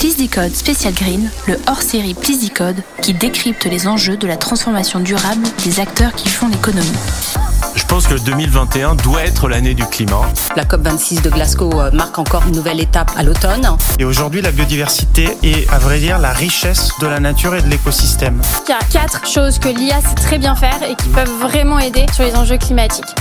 Please Decode Special Green, le hors-série Please Decode qui décrypte les enjeux de la transformation durable des acteurs qui font l'économie. Je pense que 2021 doit être l'année du climat. La COP26 de Glasgow euh, marque encore une nouvelle étape à l'automne. Et aujourd'hui, la biodiversité est, à vrai dire, la richesse de la nature et de l'écosystème. Il y a quatre choses que l'IA sait très bien faire et qui peuvent vraiment aider sur les enjeux climatiques.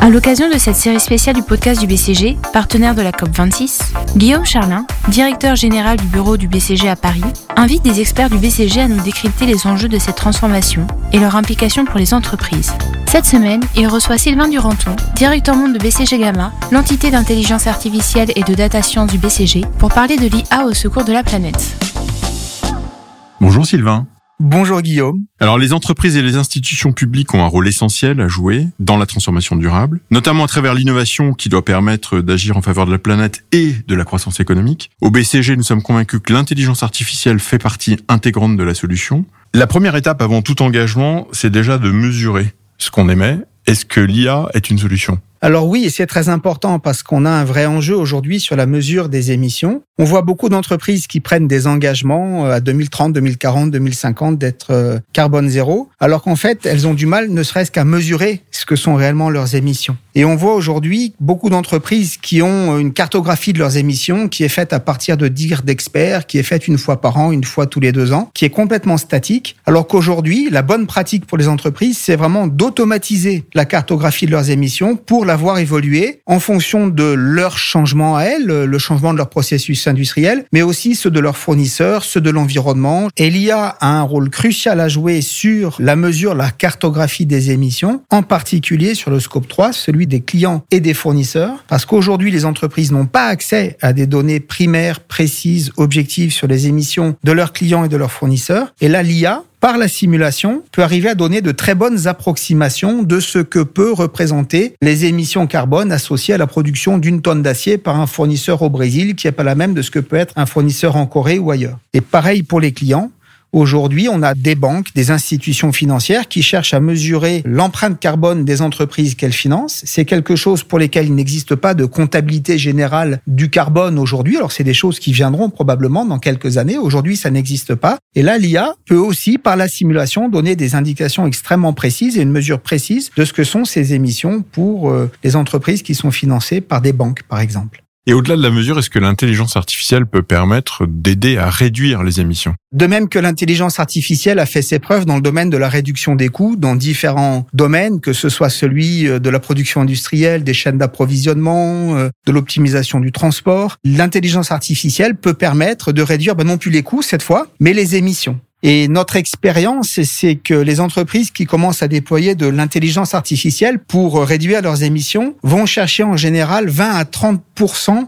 À l'occasion de cette série spéciale du podcast du BCG, partenaire de la COP26, Guillaume Charlin, directeur général du bureau du BCG à Paris, invite des experts du BCG à nous décrypter les enjeux de cette transformation et leur implication pour les entreprises. Cette semaine, il reçoit Sylvain Duranton, directeur monde de BCG Gamma, l'entité d'intelligence artificielle et de data science du BCG, pour parler de l'IA au secours de la planète. Bonjour Sylvain. Bonjour Guillaume. Alors les entreprises et les institutions publiques ont un rôle essentiel à jouer dans la transformation durable, notamment à travers l'innovation qui doit permettre d'agir en faveur de la planète et de la croissance économique. Au BCG, nous sommes convaincus que l'intelligence artificielle fait partie intégrante de la solution. La première étape avant tout engagement, c'est déjà de mesurer ce qu'on émet. Est-ce que l'IA est une solution? Alors oui, et c'est très important parce qu'on a un vrai enjeu aujourd'hui sur la mesure des émissions. On voit beaucoup d'entreprises qui prennent des engagements euh, à 2030, 2040, 2050 d'être euh, carbone zéro, alors qu'en fait, elles ont du mal ne serait-ce qu'à mesurer ce que sont réellement leurs émissions. Et on voit aujourd'hui beaucoup d'entreprises qui ont une cartographie de leurs émissions qui est faite à partir de dires d'experts, qui est faite une fois par an, une fois tous les deux ans, qui est complètement statique, alors qu'aujourd'hui, la bonne pratique pour les entreprises, c'est vraiment d'automatiser la cartographie de leurs émissions pour la voir évoluer en fonction de leur changement à elles, le changement de leur processus industriel, mais aussi ceux de leurs fournisseurs, ceux de l'environnement. Et l'IA a un rôle crucial à jouer sur la mesure, la cartographie des émissions, en particulier sur le scope 3, celui des clients et des fournisseurs, parce qu'aujourd'hui, les entreprises n'ont pas accès à des données primaires, précises, objectives sur les émissions de leurs clients et de leurs fournisseurs. Et là, l'IA par la simulation, peut arriver à donner de très bonnes approximations de ce que peut représenter les émissions carbone associées à la production d'une tonne d'acier par un fournisseur au Brésil qui n'est pas la même de ce que peut être un fournisseur en Corée ou ailleurs. Et pareil pour les clients. Aujourd'hui, on a des banques, des institutions financières qui cherchent à mesurer l'empreinte carbone des entreprises qu'elles financent. C'est quelque chose pour lesquelles il n'existe pas de comptabilité générale du carbone aujourd'hui. Alors, c'est des choses qui viendront probablement dans quelques années. Aujourd'hui, ça n'existe pas. Et là, l'IA peut aussi, par la simulation, donner des indications extrêmement précises et une mesure précise de ce que sont ces émissions pour euh, les entreprises qui sont financées par des banques, par exemple. Et au-delà de la mesure, est-ce que l'intelligence artificielle peut permettre d'aider à réduire les émissions? De même que l'intelligence artificielle a fait ses preuves dans le domaine de la réduction des coûts, dans différents domaines, que ce soit celui euh, de la production industrielle, des chaînes d'approvisionnement, euh, de l'optimisation du transport, l'intelligence artificielle peut permettre de réduire ben non plus les coûts cette fois, mais les émissions. Et notre expérience, c'est que les entreprises qui commencent à déployer de l'intelligence artificielle pour réduire leurs émissions vont chercher en général 20 à 30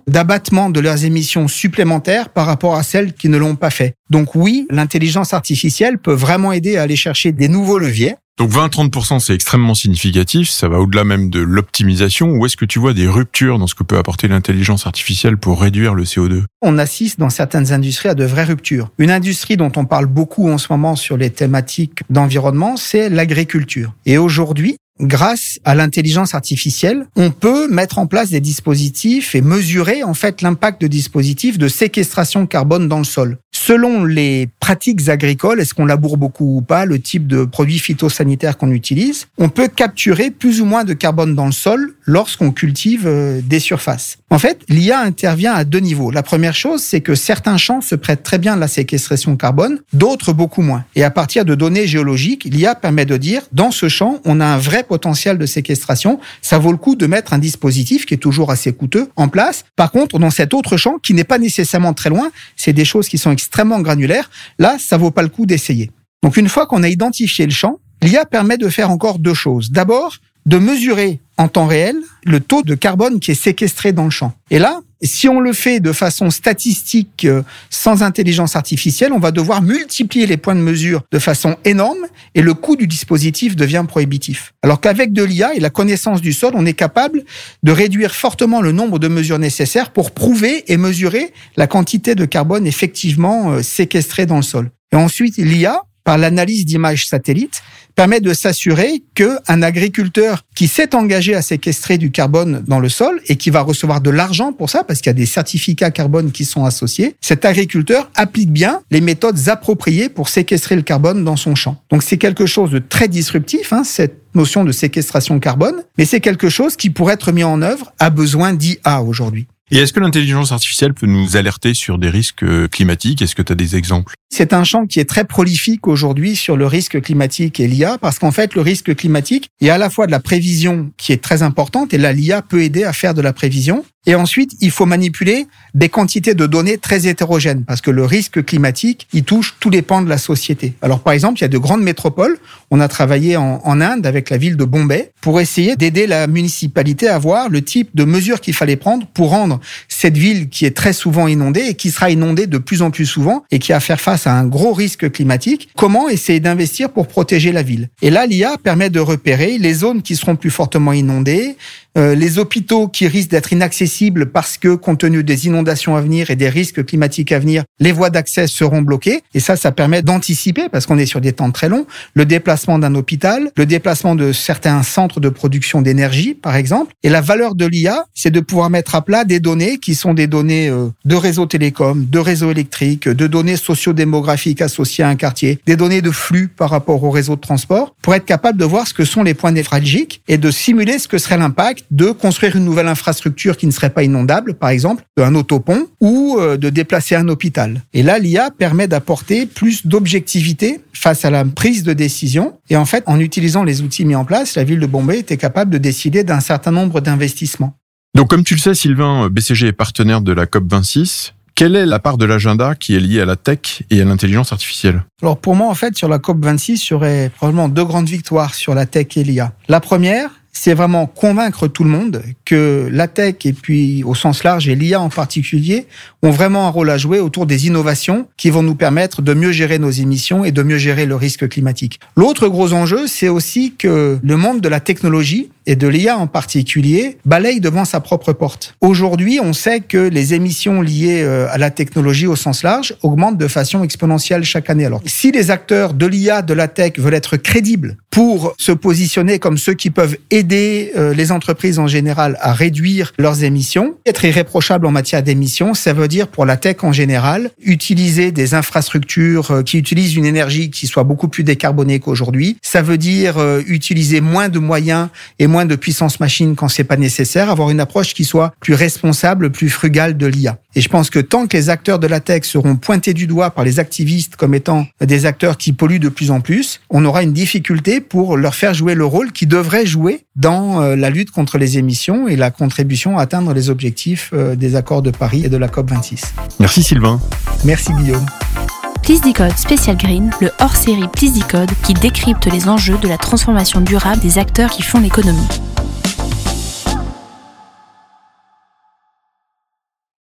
d'abattement de leurs émissions supplémentaires par rapport à celles qui ne l'ont pas fait. Donc oui, l'intelligence artificielle peut vraiment aider à aller chercher des nouveaux leviers. Donc 20-30%, c'est extrêmement significatif. Ça va au-delà même de l'optimisation. Ou est-ce que tu vois des ruptures dans ce que peut apporter l'intelligence artificielle pour réduire le CO2 On assiste dans certaines industries à de vraies ruptures. Une industrie dont on parle beaucoup en ce moment sur les thématiques d'environnement, c'est l'agriculture. Et aujourd'hui, grâce à l'intelligence artificielle, on peut mettre en place des dispositifs et mesurer en fait l'impact de dispositifs de séquestration carbone dans le sol. Selon les pratiques agricoles, est-ce qu'on laboure beaucoup ou pas, le type de produits phytosanitaires qu'on utilise, on peut capturer plus ou moins de carbone dans le sol lorsqu'on cultive euh, des surfaces. En fait, l'IA intervient à deux niveaux. La première chose, c'est que certains champs se prêtent très bien à la séquestration carbone, d'autres beaucoup moins. Et à partir de données géologiques, l'IA permet de dire, dans ce champ, on a un vrai potentiel de séquestration, ça vaut le coup de mettre un dispositif qui est toujours assez coûteux en place. Par contre, dans cet autre champ, qui n'est pas nécessairement très loin, c'est des choses qui sont extrêmement granulaires, là, ça vaut pas le coup d'essayer. Donc une fois qu'on a identifié le champ, l'IA permet de faire encore deux choses. D'abord, de mesurer en temps réel le taux de carbone qui est séquestré dans le champ. Et là, si on le fait de façon statistique euh, sans intelligence artificielle, on va devoir multiplier les points de mesure de façon énorme et le coût du dispositif devient prohibitif. Alors qu'avec de l'IA et la connaissance du sol, on est capable de réduire fortement le nombre de mesures nécessaires pour prouver et mesurer la quantité de carbone effectivement euh, séquestrée dans le sol. Et ensuite, l'IA par l'analyse d'images satellites, permet de s'assurer qu'un agriculteur qui s'est engagé à séquestrer du carbone dans le sol et qui va recevoir de l'argent pour ça, parce qu'il y a des certificats carbone qui sont associés, cet agriculteur applique bien les méthodes appropriées pour séquestrer le carbone dans son champ. Donc c'est quelque chose de très disruptif, hein, cette notion de séquestration carbone, mais c'est quelque chose qui pourrait être mis en œuvre à besoin d'IA aujourd'hui. Et est-ce que l'intelligence artificielle peut nous alerter sur des risques euh, climatiques? Est-ce que tu as des exemples? C'est un champ qui est très prolifique aujourd'hui sur le risque climatique et l'IA, parce qu'en fait, le risque climatique, il y a à la fois de la prévision qui est très importante, et là, l'IA peut aider à faire de la prévision, et ensuite, il faut manipuler des quantités de données très hétérogènes parce que le risque climatique, il touche tous les pans de la société. Alors, par exemple, il y a de grandes métropoles. On a travaillé en, Inde avec la ville de Bombay pour essayer d'aider la municipalité à voir le type de mesures qu'il fallait prendre pour rendre cette ville qui est très souvent inondée et qui sera inondée de plus en plus souvent et qui a à faire face à un gros risque climatique, comment essayer d'investir pour protéger la ville. Et là, l'IA permet de repérer les zones qui seront plus fortement inondées, euh, les hôpitaux qui risquent d'être inaccessibles parce que, compte tenu des inondations à venir et des risques climatiques à venir, les voies d'accès seront bloquées. Et ça, ça permet d'anticiper, parce qu'on est sur des temps très longs, le déplacement d'un hôpital, le déplacement de certains centres de production d'énergie, par exemple. Et la valeur de l'IA, c'est de pouvoir mettre à plat des données qui sont des données euh, de réseaux télécoms, de réseaux électriques, de données sociodémographiques associées à un quartier, des données de flux par rapport au réseau de transport, pour être capable de voir ce que sont les points névralgiques et de simuler ce que serait l'impact de construire une nouvelle infrastructure qui ne serait pas inondable, par exemple, un autopont, ou euh, de déplacer un hôpital. Et là, l'IA permet d'apporter plus d'objectivité face à la prise de décision. Et en fait, en utilisant les outils mis en place, la ville de Bombay était capable de décider d'un certain nombre d'investissements. Donc, comme tu le sais, Sylvain, BCG est partenaire de la COP26. Quelle est la part de l'agenda qui est liée à la tech et à l'intelligence artificielle? Alors pour moi, en fait, sur la COP26, il y aurait probablement deux grandes victoires sur la tech et l'IA. La première, c'est vraiment convaincre tout le monde que la tech et puis au sens large et l'IA en particulier ont vraiment un rôle à jouer autour des innovations qui vont nous permettre de mieux gérer nos émissions et de mieux gérer le risque climatique. L'autre gros enjeu, c'est aussi que le monde de la technologie et de l'IA en particulier balaye devant sa propre porte. Aujourd'hui, on sait que les émissions liées euh, à la technologie au sens large augmentent de façon exponentielle chaque année. Alors, si les acteurs de l'IA, de la tech veulent être crédibles pour se positionner comme ceux qui peuvent euh, les entreprises en général à réduire leurs émissions, être irréprochable en matière d'émissions, ça veut dire pour la tech en général, utiliser des infrastructures euh, qui utilisent une énergie qui soit beaucoup plus décarbonée qu'aujourd'hui. Ça veut dire utiliser moins de moyens et moins de puissance machine quand c'est pas nécessaire, avoir une approche qui soit plus responsable, plus frugale de l'IA. Et je pense que tant que les acteurs de la tech seront pointés du doigt par les activistes comme étant des acteurs qui polluent de plus en plus, on aura une difficulté pour leur faire jouer le rôle qu'ils devraient jouer dans euh, la lutte contre les émissions et la contribution à atteindre les objectifs euh, des accords de Paris et de la COP26. Merci Sylvain. Merci Guillaume. Please Decode Special Green, le hors-série Please Decode qui décrypte les enjeux de la transformation durable des acteurs qui font l'économie.